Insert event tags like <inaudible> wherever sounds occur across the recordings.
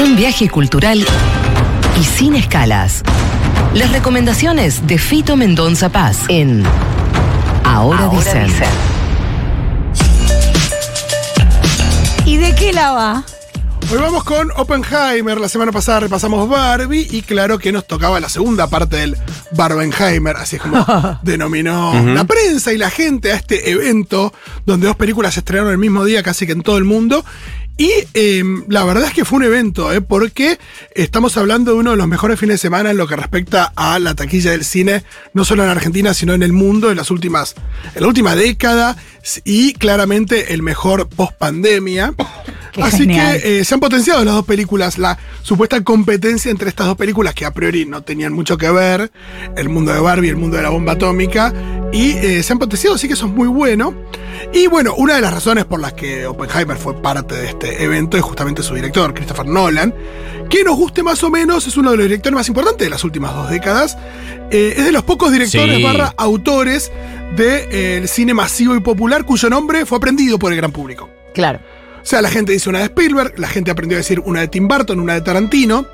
Un viaje cultural y sin escalas. Las recomendaciones de Fito Mendonza Paz en Ahora, dicen. ¿Y de qué la va? Hoy vamos con Oppenheimer. La semana pasada repasamos Barbie y claro que nos tocaba la segunda parte del Barbenheimer, así es como <laughs> denominó la prensa y la gente a este evento donde dos películas se estrenaron el mismo día casi que en todo el mundo. Y em, la verdad es que fue un evento, ¿eh? porque estamos hablando de uno de los mejores fines de semana en lo que respecta a la taquilla del cine, no solo en Argentina, sino en el mundo en las últimas, en la última década y claramente el mejor post pandemia. Qué Así genial. que eh, se han potenciado las dos películas, la supuesta competencia entre estas dos películas que a priori no tenían mucho que ver, el mundo de Barbie y el mundo de la bomba atómica, y eh, se han potenciado, así que eso es muy bueno. Y bueno, una de las razones por las que Oppenheimer fue parte de este evento es justamente su director, Christopher Nolan, que nos guste más o menos, es uno de los directores más importantes de las últimas dos décadas, Eh, es de los pocos directores Sí. barra autores del cine masivo y popular cuyo nombre fue aprendido por el gran público. Claro. O sea, la gente dice una de Spielberg, la gente aprendió a decir una de Tim Burton, una de Tarantino.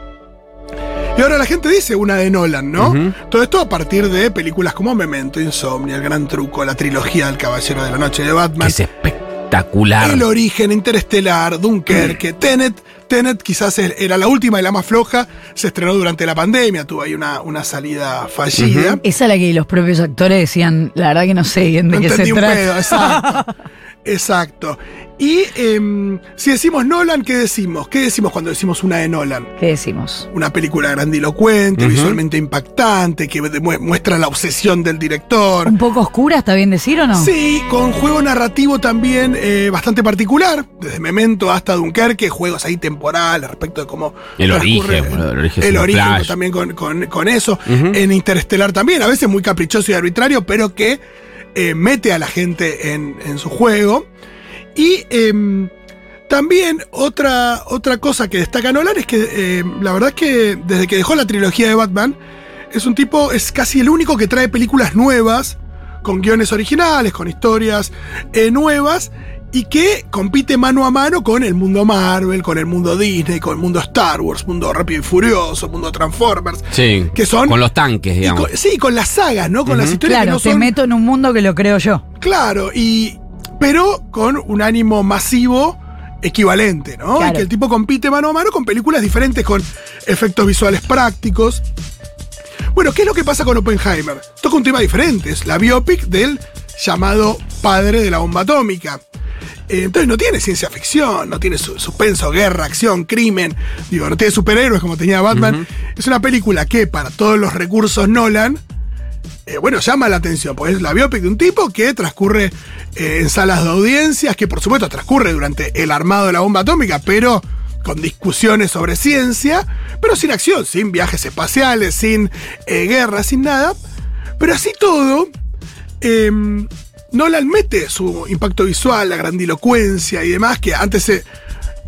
Y ahora la gente dice una de Nolan, ¿no? Todo esto a partir de películas como Memento, Insomnia, El Gran Truco, la trilogía del Caballero de la Noche de Batman, es espectacular. El Origen, Interestelar, Dunkerque, Tenet. Tenet quizás era la última y la más floja, se estrenó durante la pandemia, tuvo ahí una, una salida fallida. Esa es la que los propios actores decían, la verdad que no sé bien de No qué se trata. <laughs> exacto. Y em, si decimos Nolan, ¿qué decimos? ¿Qué decimos cuando decimos una de Nolan? ¿Qué decimos? Una película grandilocuente, visualmente impactante, que muestra la obsesión del director. ¿Un poco oscura, está bien decir o no? Sí, con juego narrativo también eh, bastante particular, desde Memento hasta Dunkerque, juegos ahí temporales respecto de cómo. El origen, bueno, el origen el origen flash. también con, con- con eso. En Interestelar también, a veces muy caprichoso y arbitrario, pero que eh, mete a la gente en, su juego. Y em, también otra, otra cosa que destaca Nolan es que em, la verdad es que desde que dejó la trilogía de Batman, es un tipo, es casi el único que trae películas nuevas, con guiones originales, con historias eh, nuevas, y que compite mano a mano con el mundo Marvel, con el mundo Disney, con el mundo Star Wars, mundo Rápido y Furioso, mundo Transformers. Sí. Que son- Con los tanques, digamos. con- sí, con las sagas, ¿no? Con las historias Claro, que no te son. meto en un mundo que lo creo yo. Claro, y. Pero con un ánimo masivo equivalente, ¿no? Claro. Y que el tipo compite mano a mano con películas diferentes, con efectos visuales prácticos. Bueno, ¿qué es lo que pasa con Oppenheimer? Toca un tema diferente, es la biopic del llamado padre de la bomba atómica. Eh, Entonces no tiene ciencia ficción, no tiene su- suspenso, guerra, acción, crimen, digo, no tiene superhéroes como tenía Batman. Es una película que para todos los recursos Nolan, eh, bueno, llama la atención, porque es la biopic de un tipo que transcurre eh, en salas de audiencias, que por supuesto transcurre durante el armado de la bomba atómica, pero con discusiones sobre ciencia, pero sin acción, sin viajes espaciales, sin eh, guerra, sin nada. Pero así todo, eh, Nolan mete su impacto visual, la grandilocuencia y demás, que antes se,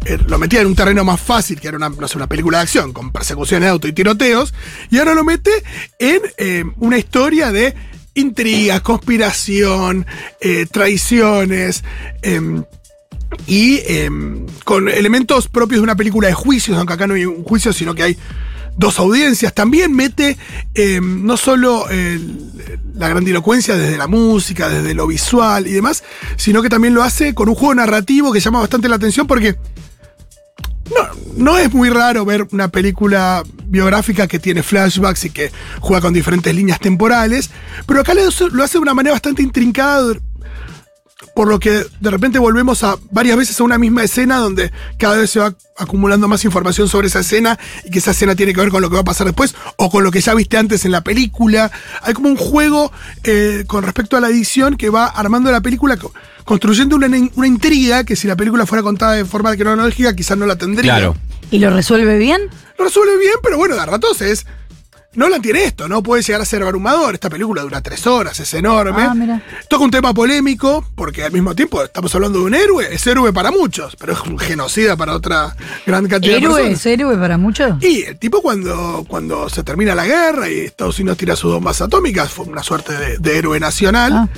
eh, lo metía en un terreno más fácil, que era una, no sé, una película de acción, con persecuciones de auto y tiroteos, y ahora lo mete en eh, una historia de intrigas, conspiración, eh, traiciones, em, y em, con elementos propios de una película de juicios, aunque acá no hay un juicio, sino que hay dos audiencias. También mete em, no solo el- la grandilocuencia desde la música, desde lo visual y demás, sino que también lo hace con un juego narrativo que llama bastante la atención porque no, no es muy raro ver una película biográfica que tiene flashbacks y que juega con diferentes líneas temporales, pero acá lo hace de una manera bastante intrincada, por lo que de repente volvemos a varias veces a una misma escena donde cada vez se va acumulando más información sobre esa escena y que esa escena tiene que ver con lo que va a pasar después o con lo que ya viste antes en la película. Hay como un juego eh, con respecto a la edición que va armando la película, co- construyendo una, una intriga que si la película fuera contada de forma cronológica quizás no la tendría. Claro. ¿Y lo resuelve bien? Lo resuelve bien, pero bueno, de ratos es. Nolan tiene esto, ¿no? Puede llegar a ser abrumador. Esta película dura tres horas, es enorme. Ah, mira. Toca un tema polémico, porque al mismo tiempo estamos hablando de un héroe. Es héroe para muchos, pero es un genocida para otra gran cantidad de ¿Héroe personas. es héroe para muchos? Y el tipo cuando, cuando se termina la guerra y Estados Unidos tira sus bombas atómicas, fue una suerte de, de héroe nacional. Ah.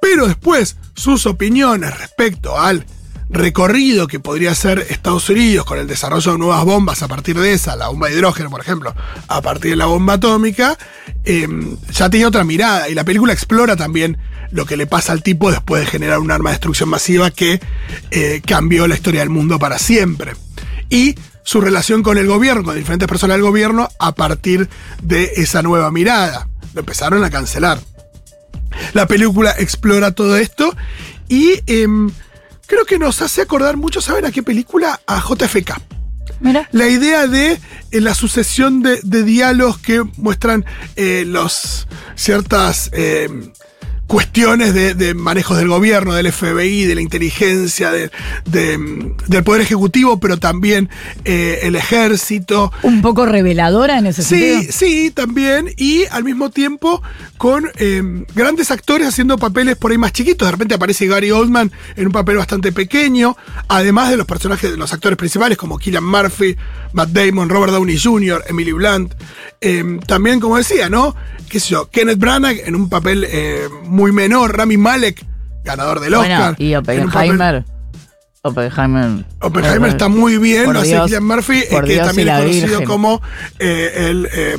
Pero después, sus opiniones respecto al recorrido que podría ser Estados Unidos con el desarrollo de nuevas bombas a partir de esa, la bomba de hidrógeno, por ejemplo, a partir de la bomba atómica, eh, ya tiene otra mirada. Y la película explora también lo que le pasa al tipo después de generar un arma de destrucción masiva que eh, cambió la historia del mundo para siempre. Y su relación con el gobierno, con diferentes personas del gobierno, a partir de esa nueva mirada. Lo empezaron a cancelar. La película explora todo esto y em, creo que nos hace acordar mucho, ¿saben a qué película? A JFK. Mira. La idea de eh, la sucesión de, de diálogos que muestran eh, los ciertas eh, cuestiones de, de manejos del gobierno, del FBI, de la inteligencia, de- de, del poder ejecutivo, pero también eh, el ejército. Un poco reveladora en ese Sí, sentido. sí, también. Y al mismo tiempo con eh, grandes actores haciendo papeles por ahí más chiquitos. De repente aparece Gary Oldman en un papel bastante pequeño. Además de los personajes, de los actores principales como Killian Murphy, Matt Damon, Robert Downey Jr., Emily Blunt. Eh, también, como decía, ¿no? ¿Qué sé yo? Kenneth Branagh en un papel eh, muy menor. Rami Malek, ganador del Bueno, Oscar. y Oppenheimer. Oppenheimer. Oppenheimer está muy bien, lo hace Dios, Cillian Murphy, eh, por que Dios también es conocido Virgen. como eh, el, eh,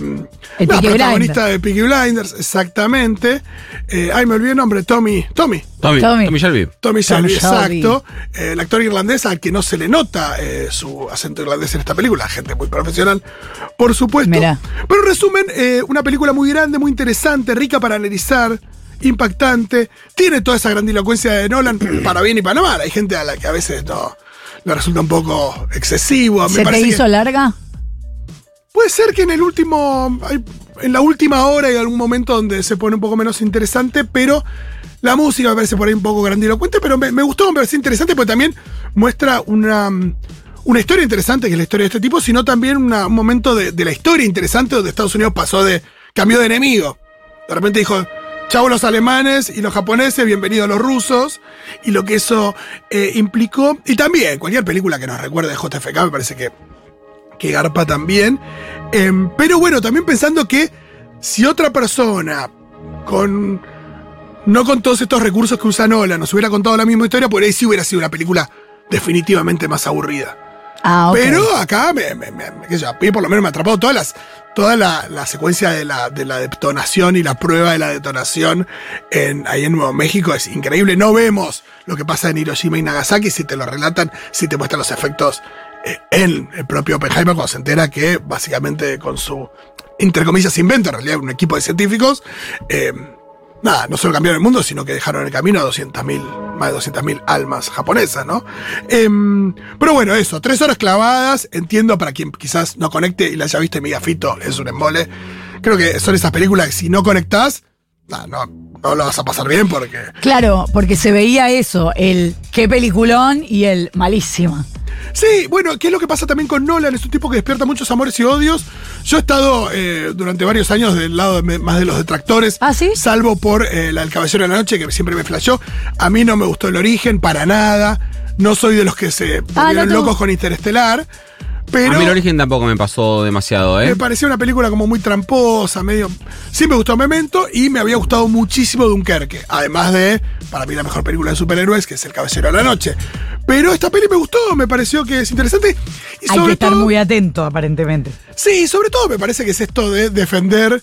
El no, protagonista Blinders. de Peaky Blinders, exactamente. Eh, ay, me olvidé el nombre, Tommy. Tommy. Tommy, Tommy. Tommy, Shelby. Tommy Tom Shelby, exacto. Eh, el actor irlandés al que no se le nota eh, su acento irlandés en esta película. Gente muy profesional, por supuesto. Mirá. Pero en resumen, eh, una película muy grande, muy interesante, rica para analizar, impactante. Tiene toda esa grandilocuencia de Nolan <clears throat> para bien y para mal. Hay gente a la que a veces no le resulta un poco excesivo. ¿Se te que- larga? Puede ser que en el último. En la última hora hay algún momento donde se pone un poco menos interesante, pero la música me parece por ahí un poco grandilocuente, pero me, me gustó, me parece interesante porque también muestra una. Una historia interesante, que es la historia de este tipo, sino también una- un momento de, de la historia interesante donde Estados Unidos pasó de. cambió de enemigo. De repente dijo, chau los alemanes y los japoneses, bienvenidos los rusos, y lo que eso eh, implicó. Y también, cualquier película que nos recuerde de JFK me parece que que garpa también. Em, pero bueno, también pensando que si otra persona con. No con todos estos recursos que usa Nolan nos hubiera contado la misma historia, por ahí sí hubiera sido una película definitivamente más aburrida. Ah. Pero acá, me, me- me- qué yo, a mí por lo menos me atrapó todas las, toda la, la secuencia de la, de la detonación y la prueba de la detonación en, ahí en Nuevo México es increíble. No vemos lo que pasa en Hiroshima y Nagasaki, si te lo relatan, si te muestran los efectos eh, el propio Oppenheimer cuando se entera que básicamente con su, entre comillas, invento, en realidad un equipo de científicos, eh, nada, no solo cambiaron el mundo, sino que dejaron en el camino a 200.000, más de 200.000 almas japonesas, ¿no? Em, pero bueno, eso, tres horas clavadas, entiendo para quien quizás no conecte y la haya visto y me diga, Fito, es un embole. Creo que son esas películas que si no conectás, no, no lo vas a pasar bien porque... Claro, porque se veía eso, el qué peliculón y el malísima. Sí, bueno, ¿qué es lo que pasa también con Nolan? Es un tipo que despierta muchos amores y odios. Yo he estado eh, durante varios años del lado de más de los detractores. ¿Ah, sí? Salvo por eh, la El Caballero de la Noche, que siempre me flashó. A mí no me gustó el origen, para nada. No soy de los que se Ah, volvieron no te locos con Interestelar. Pero a mí el origen tampoco me pasó demasiado, ¿eh? me parecía una película como muy tramposa, medio. Sí me gustó Memento y me había gustado muchísimo Dunkerque. Además de, para mí, la mejor película de superhéroes, que es El Caballero de la Noche. Pero esta peli me gustó, me pareció que es interesante. Y Hay sobre que estar todo, muy atento, aparentemente. Sí, sobre todo me parece que es esto de defender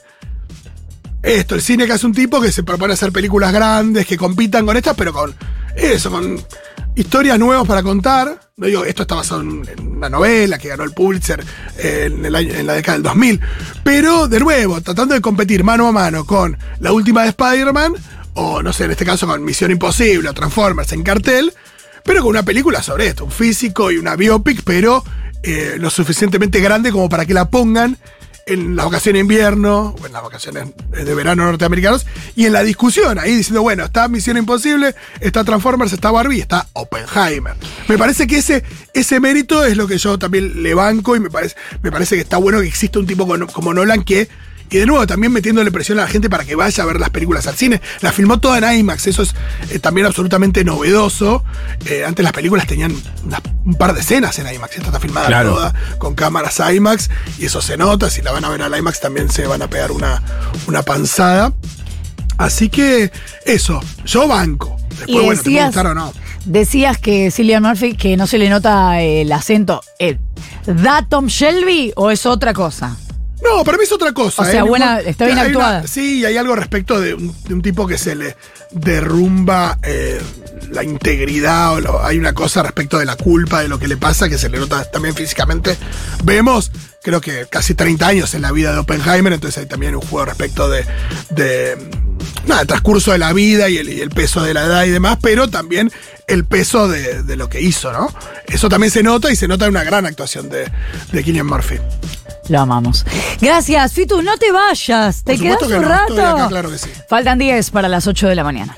esto, el cine que hace un tipo que se propone hacer películas grandes, que compitan con estas, pero con eso, con historias nuevas para contar. No digo, esto está basado en, una novela que ganó el Pulitzer eh, en la década del 2000. Pero, de nuevo, tratando de competir mano a mano con la última de Spider-Man, o no sé, en este caso con Misión Imposible o Transformers en cartel, pero con una película sobre esto, un físico y una biopic, pero eh, lo suficientemente grande como para que la pongan en las vacaciones de invierno, o en las vacaciones de verano norteamericanos, y en la discusión, ahí diciendo, bueno, está Misión Imposible, está Transformers, está Barbie, está Oppenheimer. Me parece que ese, ese mérito es lo que yo también le banco y me parece, me parece que está bueno que exista un tipo como, como Nolan que y de nuevo, también metiéndole presión a la gente para que vaya a ver las películas al cine. La filmó toda en IMAX, eso es eh, también absolutamente novedoso. Eh, antes las películas tenían un par de escenas en IMAX, esta está filmada Claro. toda con cámaras IMAX y eso se nota. Si la van a ver al IMAX también se van a pegar una, una panzada. Así que eso, yo banco. Después, Y bueno, te decías- gustar o no. Decías que Cillian Murphy, que no se le nota el acento. eh, ¿Da Tom Shelby o es otra cosa? No, para mí es otra cosa. O sea, ¿eh? buena- está bien Hay una- actuada. sí, hay algo respecto de un, de un tipo que se le derrumba eh, la integridad. O lo- hay una cosa respecto de la culpa, de lo que le pasa, que se le nota también físicamente. Vemos, creo que casi 30 años en la vida de Oppenheimer, entonces hay también un juego respecto de. de nada, el transcurso de la vida y el, y el peso de la edad y demás, pero también el peso de, de lo que hizo, ¿no? Eso también se nota y se nota en una gran actuación de, de Cillian Murphy. Lo amamos. Gracias, Fitu, no te vayas. ¿Te quedas que un no, rato? acá, claro que sí. Faltan 10 para las 8 de la mañana.